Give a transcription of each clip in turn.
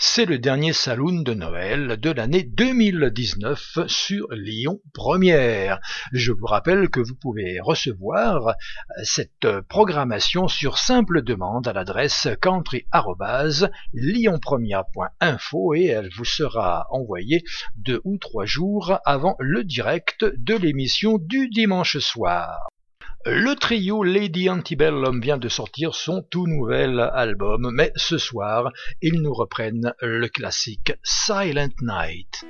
C'est le dernier saloon de Noël de l'année 2019 sur Lyon Première. Je vous rappelle que vous pouvez recevoir cette programmation sur simple demande à l'adresse country@lyonpremière.info et elle vous sera envoyée deux ou trois jours avant le direct de l'émission du dimanche soir. Le trio Lady Antebellum vient de sortir son tout nouvel album, mais ce soir, ils nous reprennent le classique Silent Night.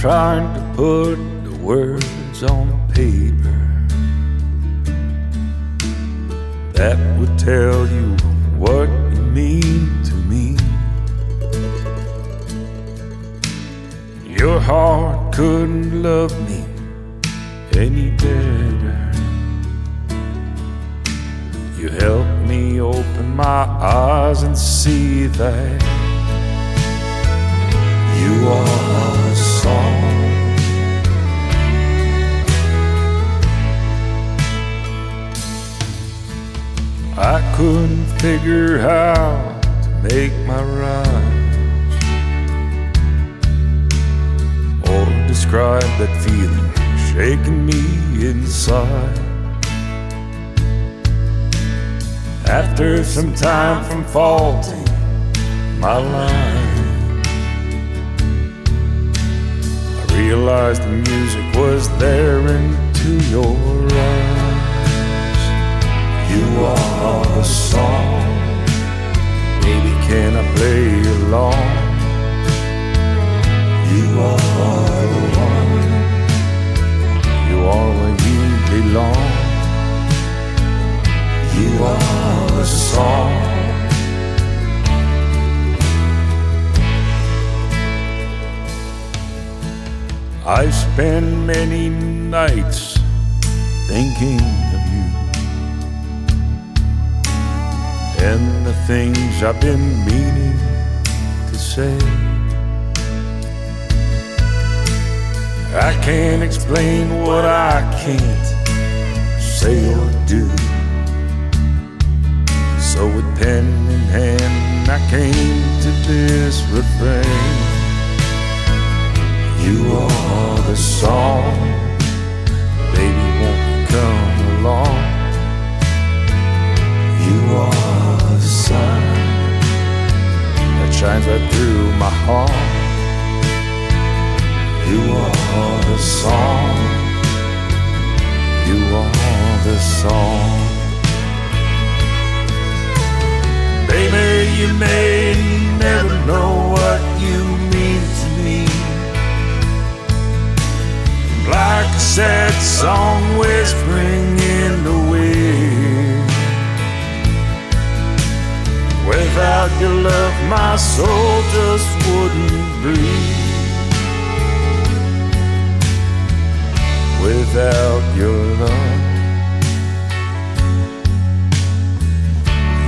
trying to put the words on paper that would tell you what you mean to me. Your heart couldn't love me any better. You helped me open my eyes and see that you are. couldn't figure how to make my rhymes or describe that feeling shaking me inside. After some time from faulting my line, I realized the music was there into your eyes. You are the song. Baby, can I play along? You are the one. You are where you belong. You are the song. I spend many nights thinking and the things I've been meaning to say. I can't explain what I can't say or do. So with pen in hand, I came to this refrain. You are the song, baby, won't you come along? You are the sun that shines right through my heart. You are the song. You are the song. Baby, you may never know what you mean to me. Like a sad song whispering in the wind. Without your love, my soul just wouldn't breathe. without your love.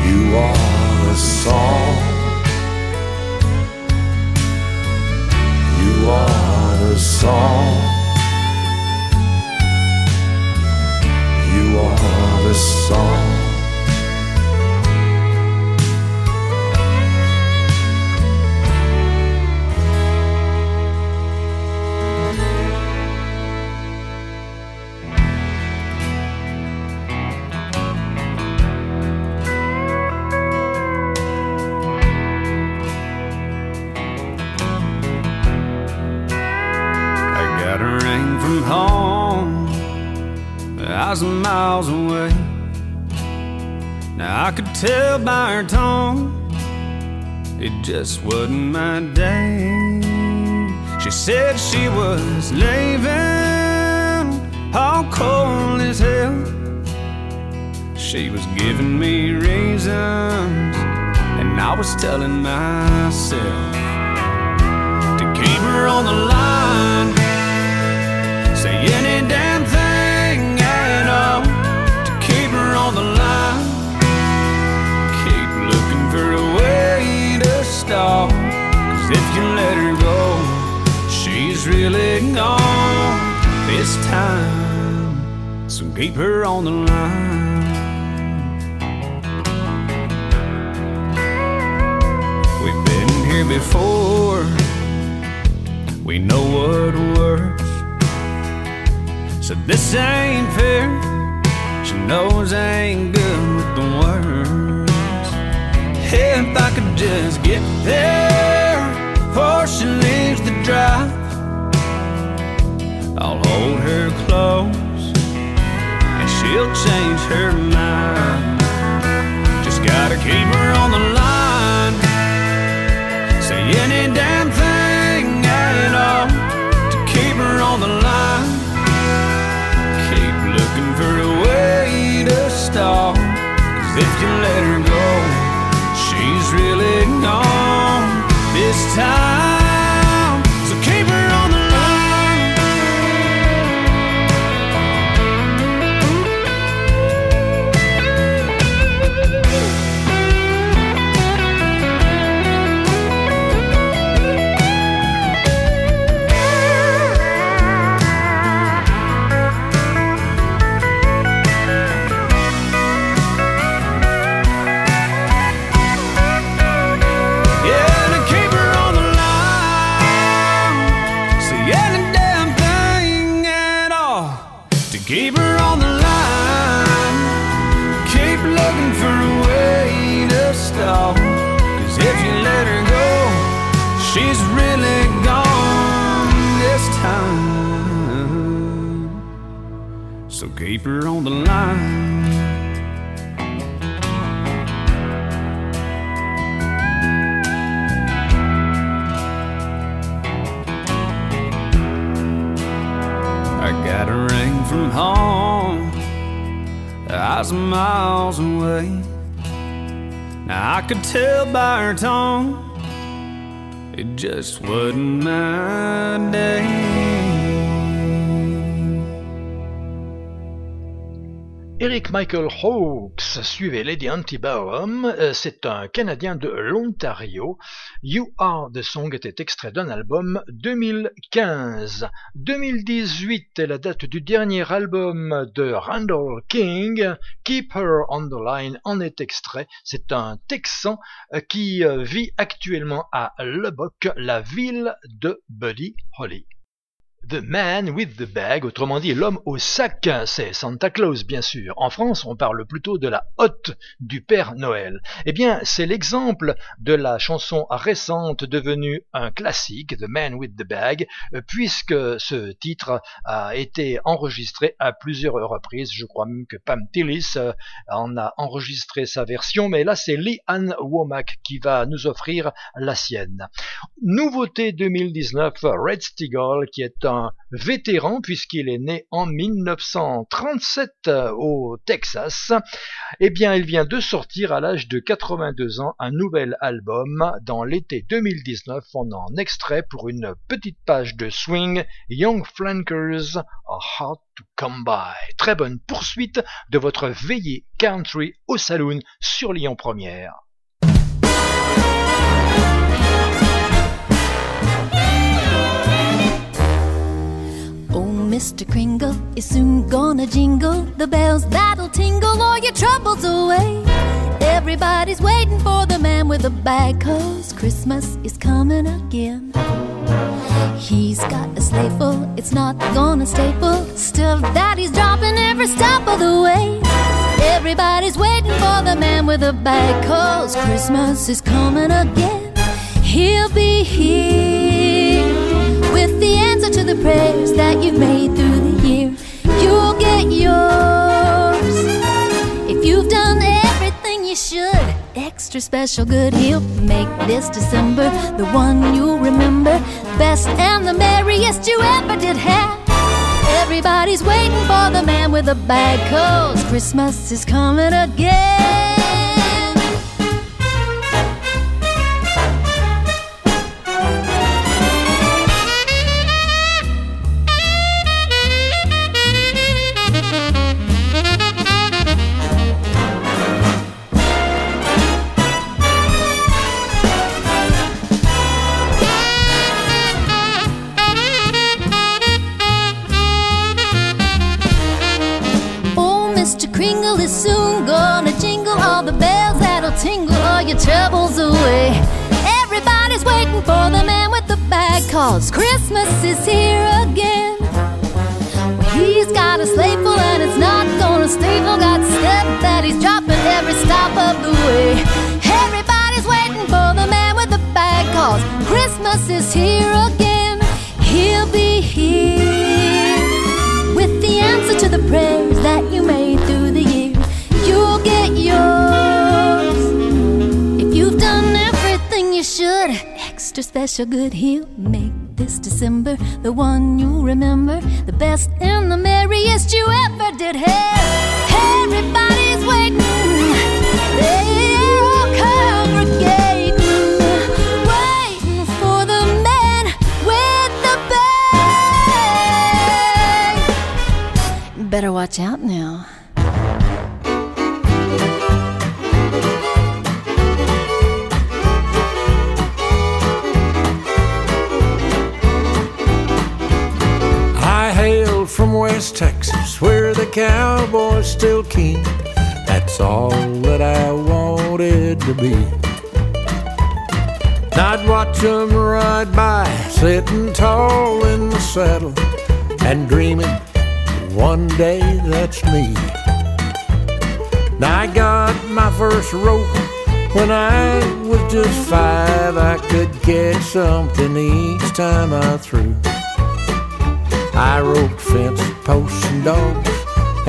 You are a song. You are the song. You are the song. Thousand miles away. Now I could tell by her tone it just wasn't my day. She said she was leaving, all cold as hell. She was giving me reasons, and I was telling myself to keep her on the line. Say any damn Cause if you let her go, she's really gone this time. So keep her on the line. We've been here before, we know what works. So this ain't fair. She knows I ain't good with the words. If I could just get there before she leaves the drive, I'll hold her close and she'll change her mind. Just gotta keep her on the line. Say any damn thing at all to keep her on the line Eric Michael Hawkes suivait Lady Antebellum, euh, c'est un Canadien de l'Ontario. You Are the Song était extrait d'un album 2015. 2018 est la date du dernier album de Randall King. Keep Her on the Line en est extrait. C'est un Texan euh, qui euh, vit actuellement à Lubbock, la ville de Buddy Holly. The Man with the Bag, autrement dit l'homme au sac, c'est Santa Claus bien sûr. En France, on parle plutôt de la hotte du Père Noël. Eh bien, c'est l'exemple de la chanson récente devenue un classique, The Man with the Bag, puisque ce titre a été enregistré à plusieurs reprises. Je crois même que Pam Tillis euh, en a enregistré sa version, mais là c'est Lee Ann Womack qui va nous offrir la sienne. Nouveauté 2019, Red Steagle, qui est un vétéran puisqu'il est né en 1937 euh, au Texas. Eh bien, il vient de sortir à l'âge de 82 ans un nouvel album. Dans l'été 2019, on en extrait pour une petite page de swing Young Flankers are hard to come by. Très bonne poursuite de votre veillée country au saloon sur Lyon Première. Mr. Kringle is soon gonna jingle the bells that'll tingle all your troubles away. Everybody's waiting for the man with the bag, cause Christmas is coming again. He's got a sleigh full, it's not gonna stay full. Still, Daddy's dropping every step of the way. Everybody's waiting for the man with the bag, cause Christmas is coming again. He'll be here with the answer to the prayers that you've made through the year. You'll get yours if you've done everything you should. Extra special good, he'll make this December the one you'll remember. Best and the merriest you ever did have. Everybody's waiting for the man with the bag, cause Christmas is coming again. Cause Christmas is here again. He's got a sleigh full and it's not gonna stay full. Got stuff that he's dropping every stop of the way. Everybody's waiting for the man with the bag, cause Christmas is here again. He'll be here with the answer to the prayers that you made through the year. You'll get yours. If you've done everything you should. Extra special good he'll make this December the one you'll remember, the best and the merriest you ever did have. Everybody's waiting, they're all congregating, waiting for the man with the. Better watch out now. Cowboy's still king. That's all that I wanted to be. I'd watch them ride by, sitting tall in the saddle, and dreaming one day that's me. I got my first rope when I was just five. I could catch something each time I threw. I roped fence posts and dogs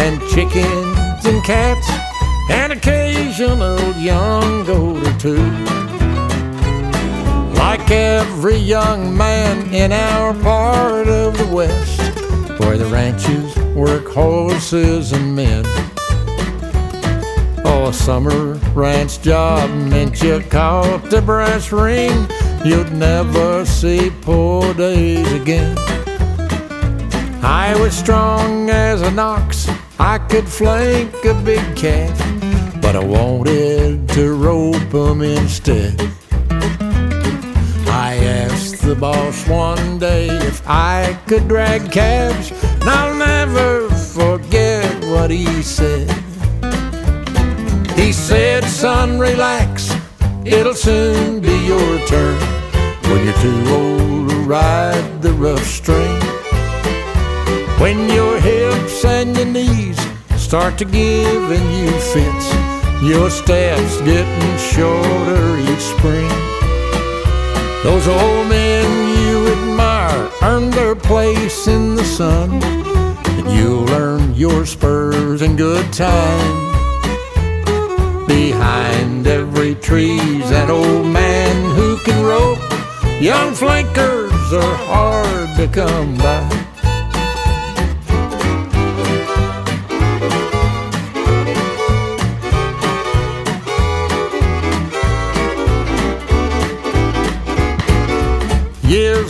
and chickens and cats and occasional young goat or two. Like every young man in our part of the West, where the ranches work horses and men. Oh, a summer ranch job meant you caught the brass ring. You'd never see poor days again. I was strong as an ox, I could flank a big calf, but I wanted to rope 'em instead. I asked the boss one day if I could drag calves, and I'll never forget what he said. He said, Son, relax, it'll soon be your turn when you're too old to ride the rough string. When your hips and your knees start to give and you fits, your steps getting shorter each spring. Those old men you admire earn their place in the sun, and you'll earn your spurs in good time. Behind every tree's an old man who can rope. Young flankers are hard to come by.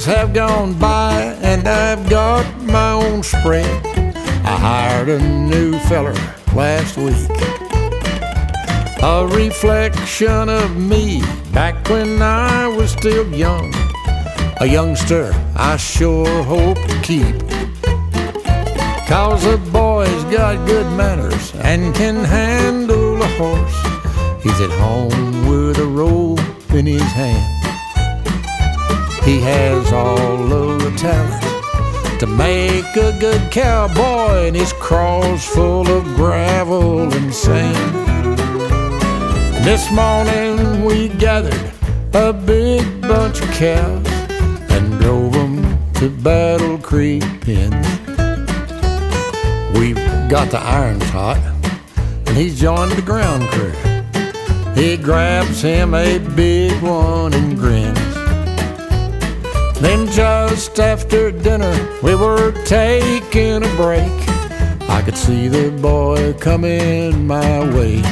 Years have gone by and I've got my own spread. I hired a new feller last week. A reflection of me back when I was still young. A youngster I sure hope to keep. Cause the boy's got good manners and can handle a horse. He's at home with a rope in his hand. He has all of the talent to make a good cowboy, and his crawl's full of gravel and sand. This morning we gathered a big bunch of cows and drove 'em to Battle Creek pens. We've got the irons hot, and he's joined the ground crew. He grabs him a big one and grins. Then just after dinner, we were taking a break. I could see the boy coming my way.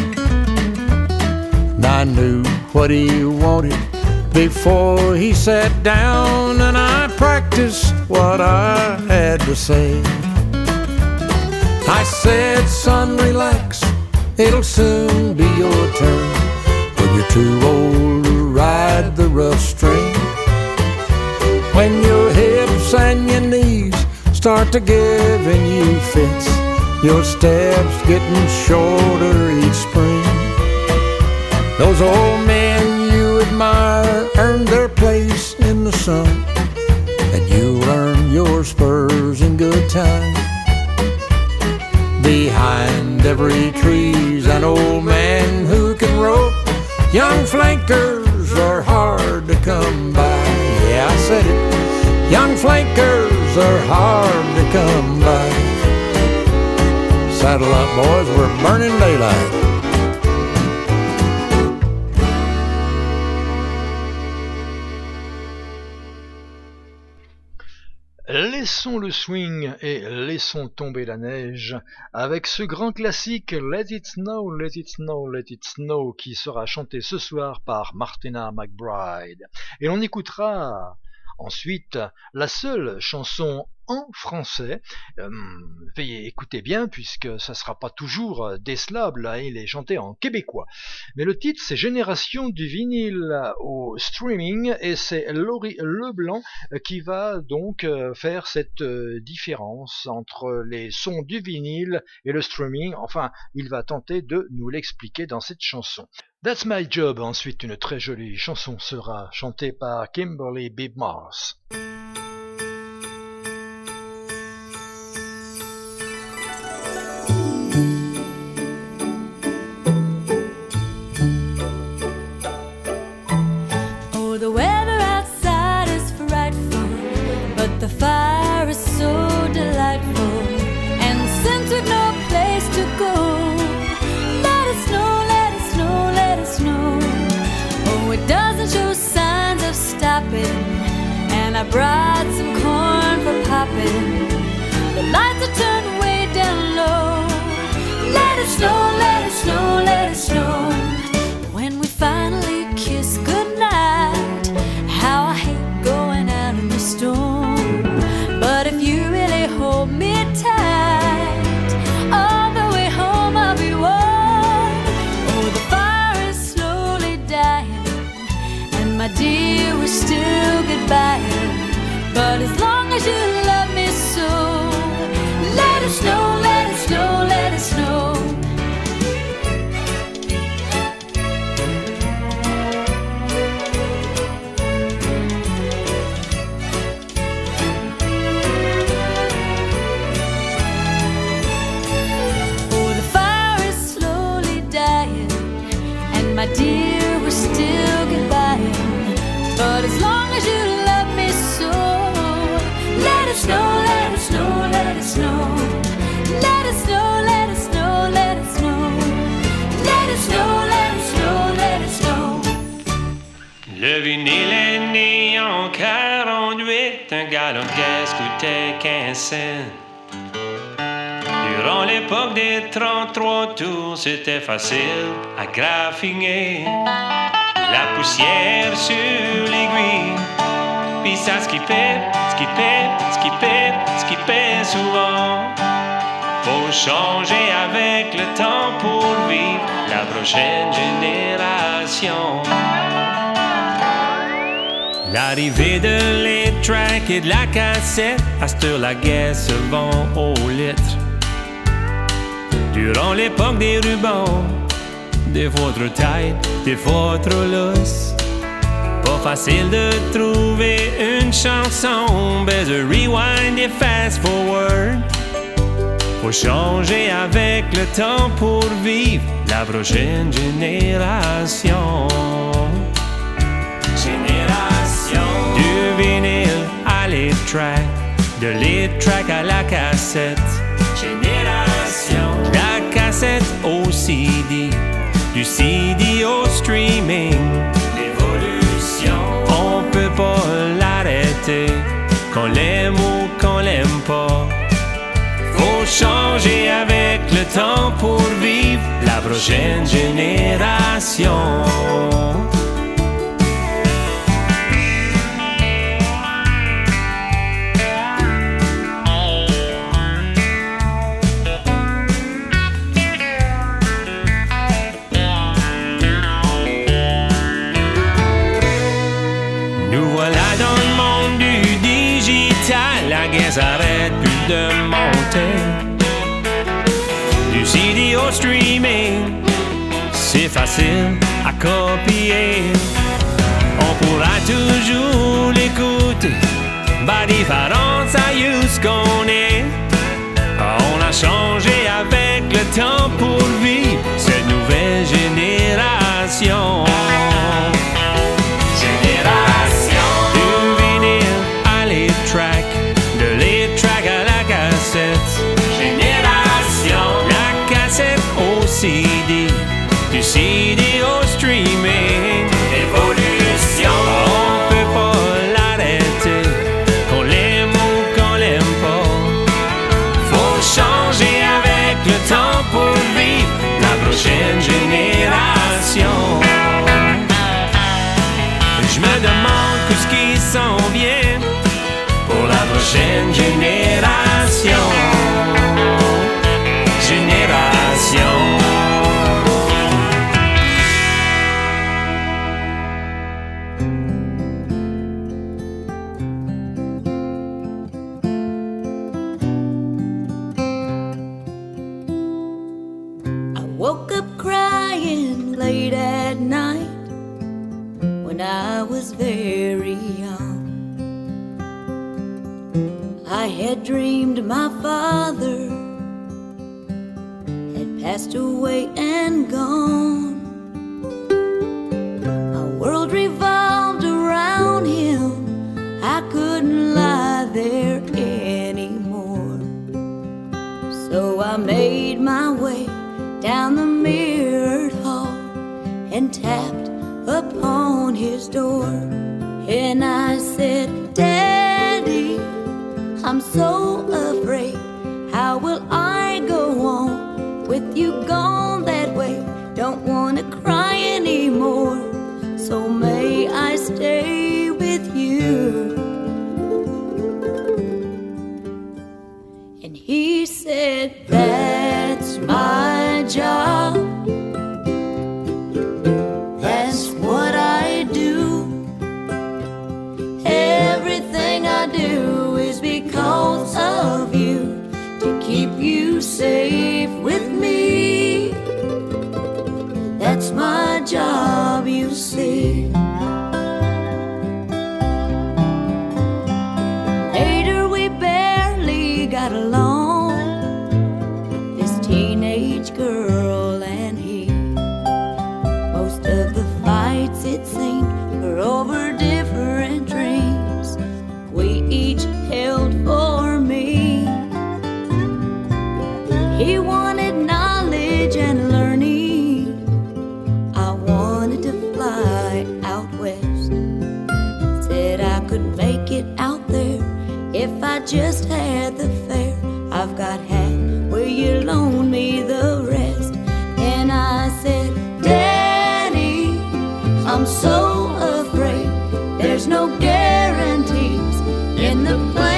And I knew what he wanted before he sat down, and I practiced what I had to say. I said, son, relax, it'll soon be your turn when you're too old to ride the rough string. When your hips and your knees start to give and you fits, your steps getting shorter each spring. Those old men you admire earn their place in the sun, and you earn your spurs in good time. Behind every tree's an old man who can rope. Young flankers are hard to come by. Young flankers are hard to come by. Saddle up, boys, we're burning daylight. Laissons le swing et laissons tomber la neige avec ce grand classique Let It Snow, Let It Snow, Let It Snow qui sera chanté ce soir par Martina McBride. Et l'on écoutera ensuite la seule chanson en français. Euh, veuillez écouter bien puisque ça sera pas toujours décelable là, il est chanté en québécois. Mais le titre c'est Génération du vinyle au streaming et c'est Laurie Leblanc qui va donc euh, faire cette euh, différence entre les sons du vinyle et le streaming. Enfin, il va tenter de nous l'expliquer dans cette chanson. That's My Job, ensuite une très jolie chanson sera chantée par Kimberly Bibb Mars. Vinyle est né en 48, un de caisse coûtait 15 cents. Durant l'époque des 33 tours, c'était facile à graffiner. La poussière sur l'aiguille, puis ça skippait, skippait, skippait, skippait souvent. Faut changer avec le temps pour vivre la prochaine génération. L'arrivée de les tracks et de la cassette, à la guerre se vend au litre. Durant l'époque des rubans, des fois trop tight, des fois trop loose. Pas facile de trouver une chanson, de rewind et fast forward. Faut changer avec le temps pour vivre la prochaine. Génération de les track à la cassette. Génération la cassette au CD, du CD au streaming. L'évolution, on peut pas l'arrêter, qu'on l'aime ou qu'on l'aime pas. Faut changer avec le temps pour vivre la prochaine génération. Nous voilà dans le monde du digital, la guerre s'arrête plus de monter. Du CD au streaming, c'est facile à copier. On pourra toujours l'écouter, pas différence à ce qu'on est. On a changé avec le temps pour vivre cette nouvelle. Génération Je me demande tout ce qui s'en vient pour la prochaine. Génération. Passed away and gone. My world revolved around him. I couldn't lie there anymore. So I made my way down the mirrored hall and tapped upon his door. And I said, There's no guarantees in the plan.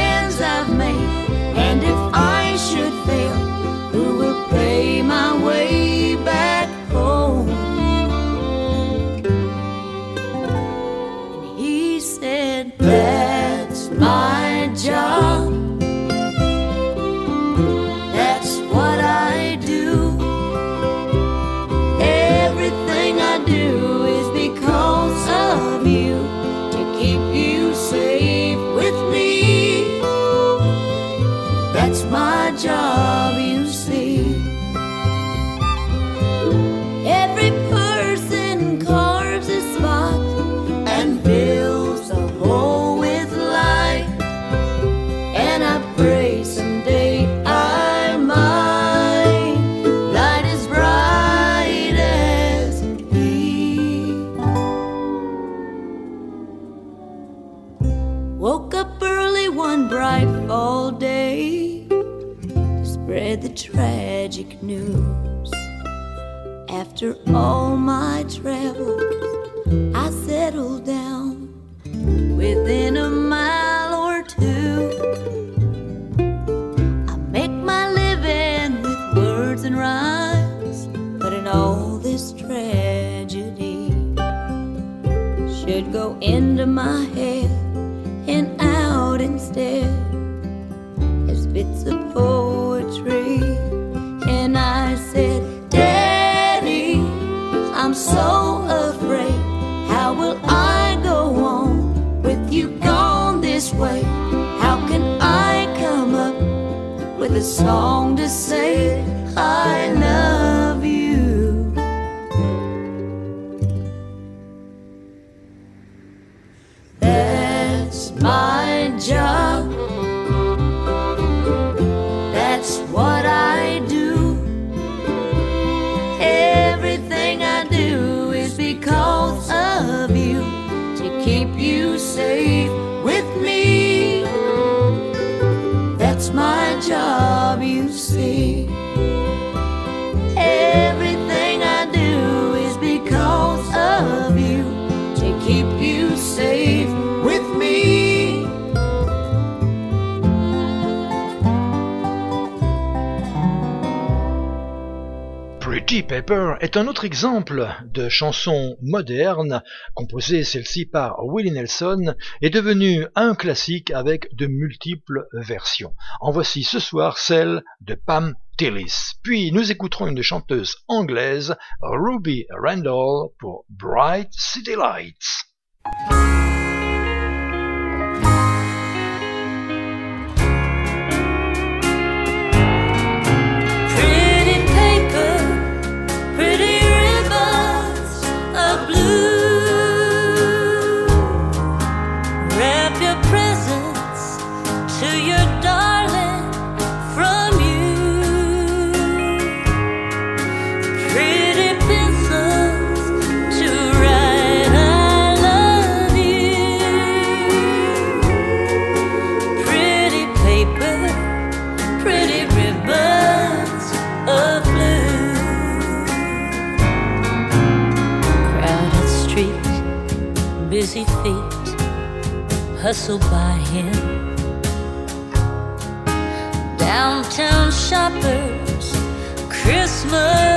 The song to sing. Chili Pepper est un autre exemple de chanson moderne, composée celle-ci par Willie Nelson et devenue un classique avec de multiples versions. En voici ce soir celle de Pam Tillis. Puis nous écouterons une chanteuse anglaise, Ruby Randall, pour Bright City Lights. hustled by him. Downtown shoppers, Christmas.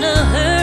You're in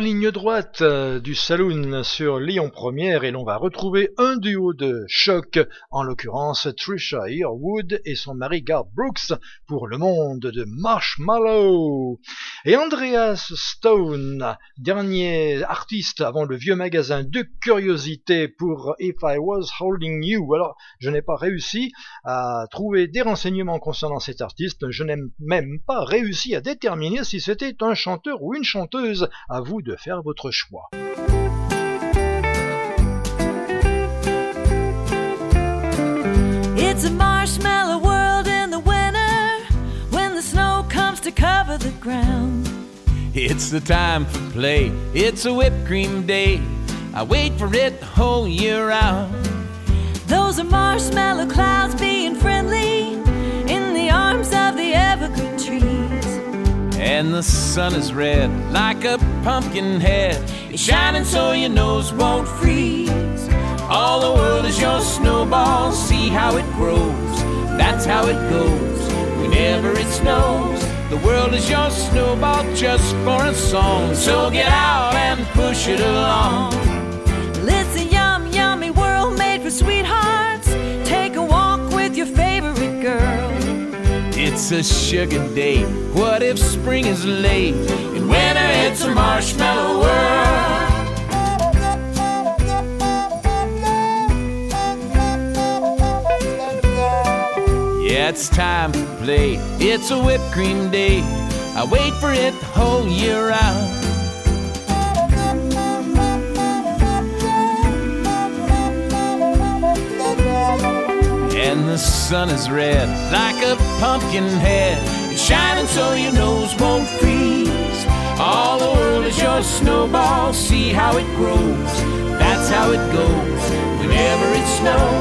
ligne droite euh, du saloon sur Lyon Première et l'on va retrouver un duo de choc, en l'occurrence Trisha Yearwood et son mari Garth Brooks pour le monde de Marshmallow. Et Andreas Stone, dernier artiste avant le vieux magasin de curiosités pour If I Was Holding You. Alors, je n'ai pas réussi à trouver des renseignements concernant cet artiste, je n'ai même pas réussi à déterminer si c'était un chanteur ou une chanteuse. À vous de faire votre choix. It's a marshmallow world in the winter when the snow comes to cover the ground. It's the time for play. It's a whipped cream day. I wait for it the whole year round. Those Those are marshmallow clouds being friendly in the arms of the evergreen trees. And the sun is red like a pumpkin head. It's shining so your nose won't freeze. All the world is your snowball. See how it grows. That's how it goes. Whenever it snows, the world is your snowball just for a song. So get out and push it along. It's a yum, yummy world made for sweethearts. Take a walk with your favorite girl. It's a sugar date. What if spring is late? In winter, it's a marshmallow world. It's time to play. It's a whipped cream day. I wait for it the whole year round. And the sun is red like a pumpkin head. It's shining so your nose won't freeze. All the world is your snowball. See how it grows. That's how it goes. Whenever it snows,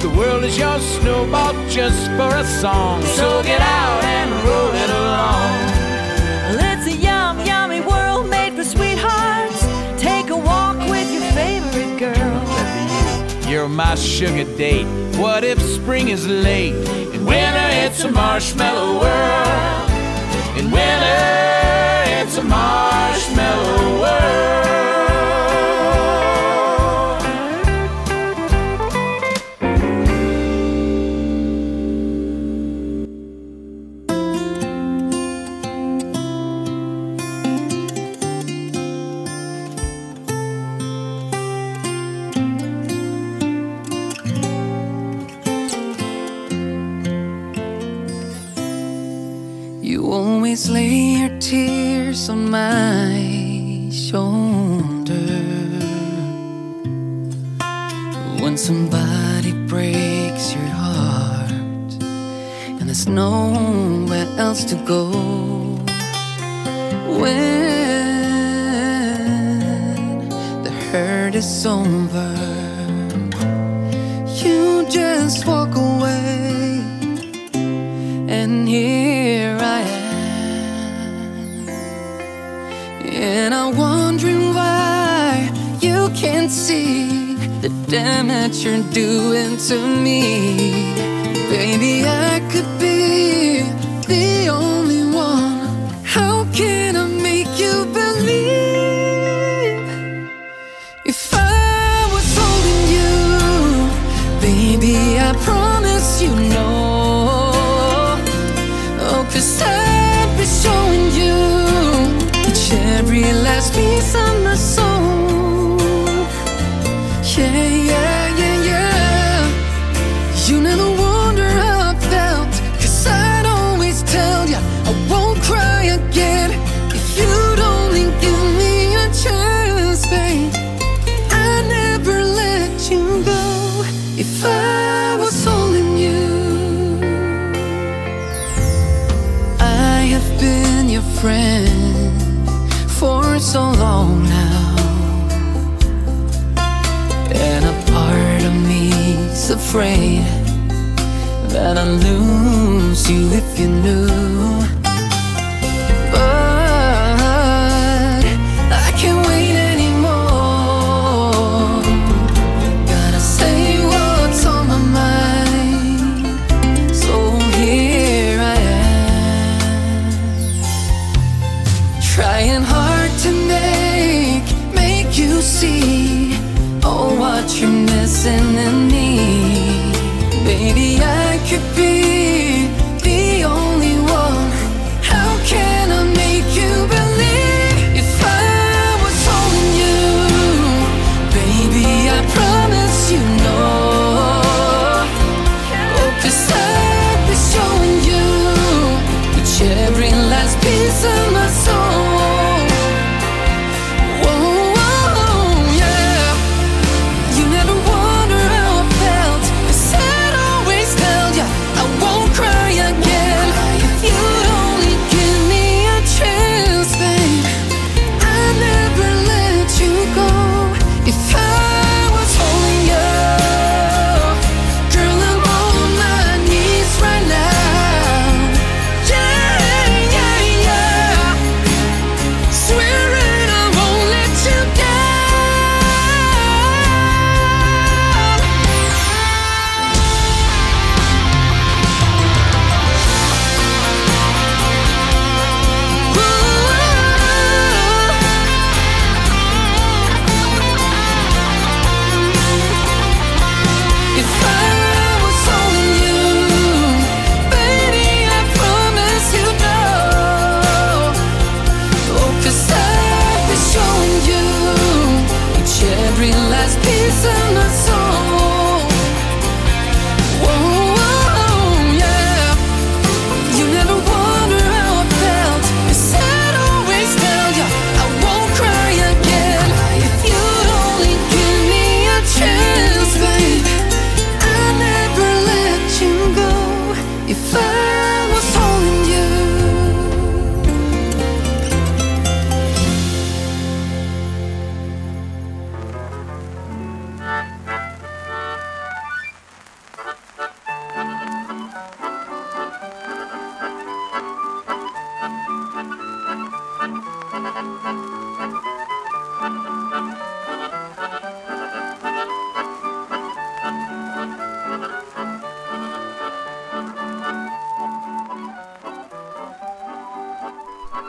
the world is your snowball just for a song. So get out and roll it along. It's a yum, yummy world made for sweethearts. Take a walk with your favorite girl. You're my sugar date. What if spring is late? In winter, it's a marshmallow world. In winter, it's a marshmallow world. Tears on my shoulder when somebody breaks your heart and there's nowhere else to go. When the hurt is over, you just walk away. And here And I'm wondering why you can't see the damage you're doing to me. Baby, I could be the only one. How can I make you believe? If I was holding you, baby, I promise you know. Oh, cause I'd afraid that I'd lose you if you knew.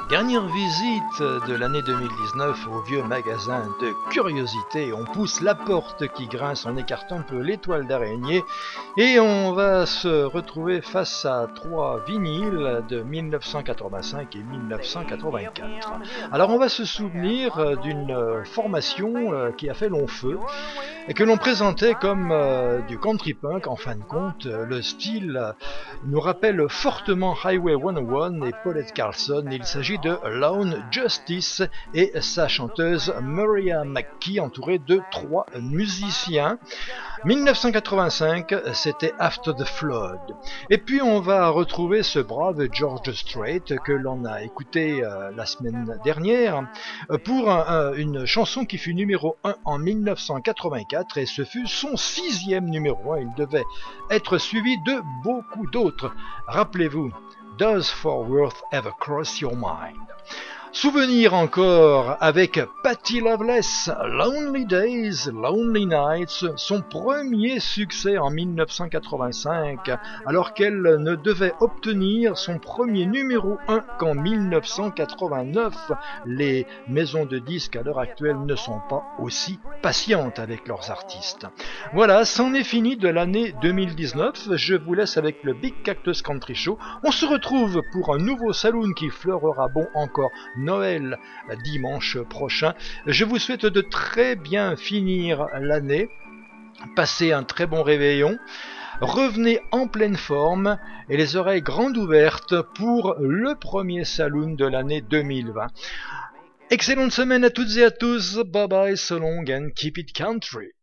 Dernière visite de l'année 2019 au vieux magasin de curiosités. On pousse la porte qui grince en écartant un peu l'étoile d'araignée et on va se retrouver face à trois vinyles de 1985 et 1984. Alors on va se souvenir euh, d'une euh, formation euh, qui a fait long feu et que l'on présentait comme du country punk. En fin de compte, le style nous rappelle fortement Highway 101 et Paulette Carlson. Il s'agit de Lone Justice et sa chanteuse Maria McKee entourée de trois musiciens. 1985, c'était After the Flood. Et puis on va retrouver ce brave George Strait que l'on a écouté euh, la semaine dernière euh, pour un- un- une chanson qui fut numéro 1 en 1984 et ce fut son sixième numéro 1. Il devait être suivi de beaucoup d'autres. Rappelez-vous, Does Fort Worth Ever Cross Your Mind? Souvenir encore avec Patty Loveless, Lonely Days, Lonely Nights, son premier succès en 1985, alors qu'elle ne devait obtenir son premier numéro 1 qu'en 1989. Les maisons de disques à l'heure actuelle ne sont pas aussi patientes avec leurs artistes. Voilà, c'en est fini de l'année 2019. Je vous laisse avec le Big Cactus Country Show. On se retrouve pour un nouveau saloon qui fleurera bon encore Noël dimanche prochain. Je vous souhaite de très bien finir l'année. Passez un très bon réveillon. Revenez en pleine forme et les oreilles grandes ouvertes pour le premier saloon de l'année 2020. Excellente semaine à toutes et à tous. Bye bye, so long and keep it country.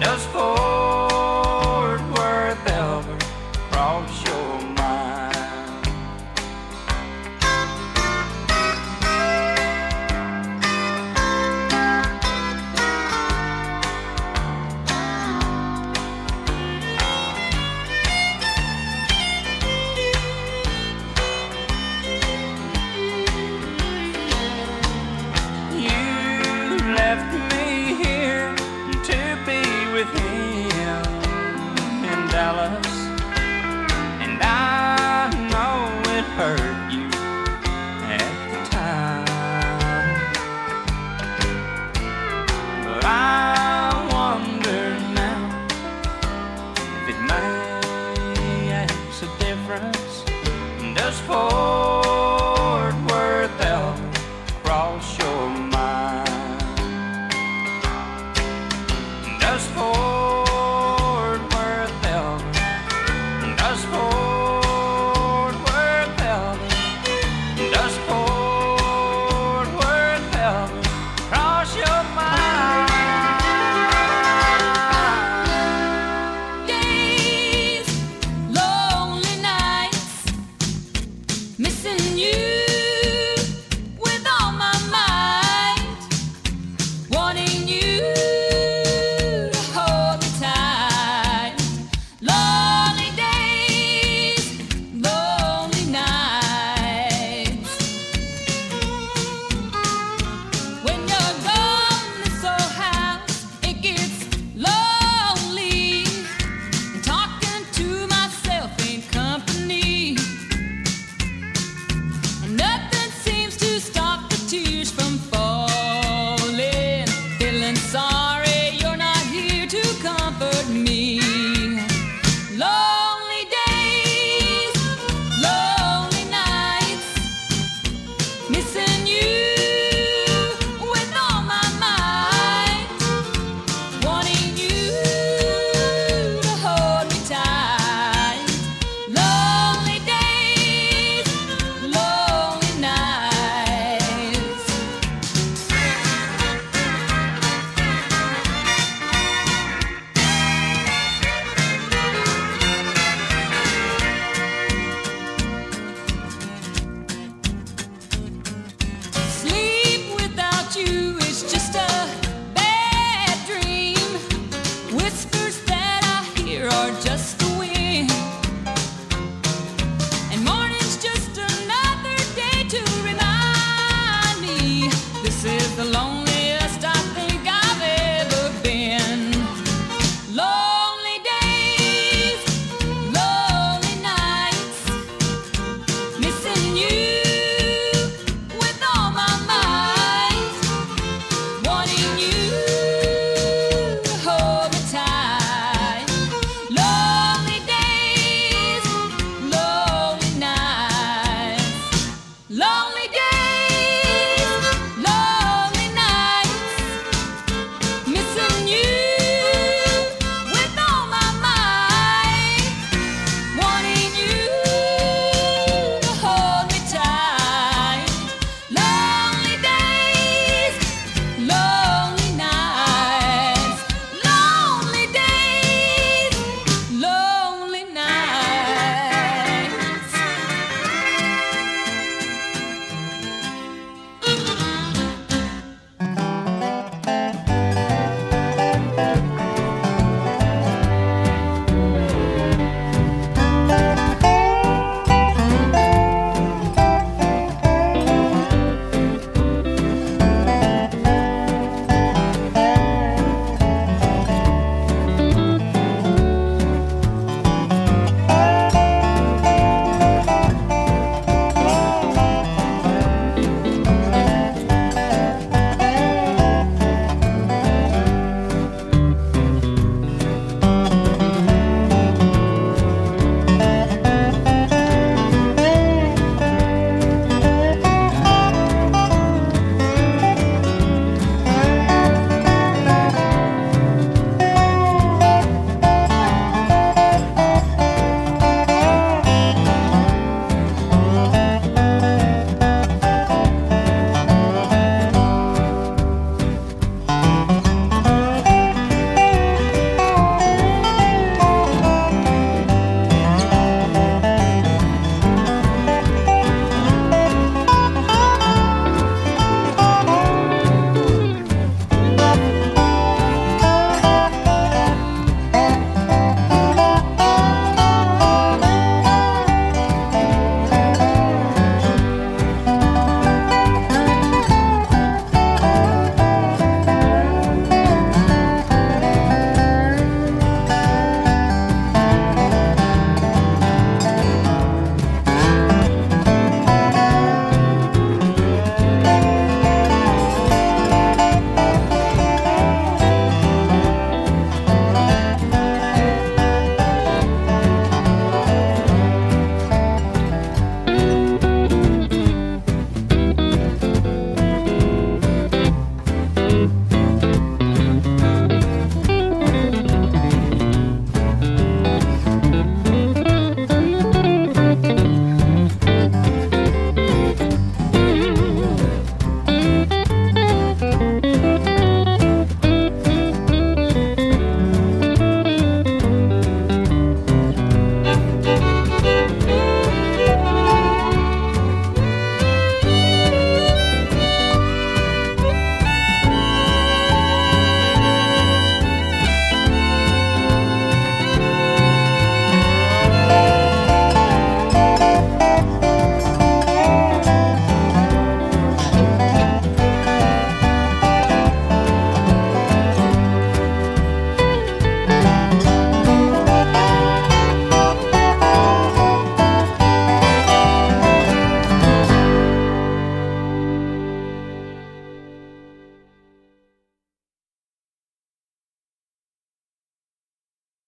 Does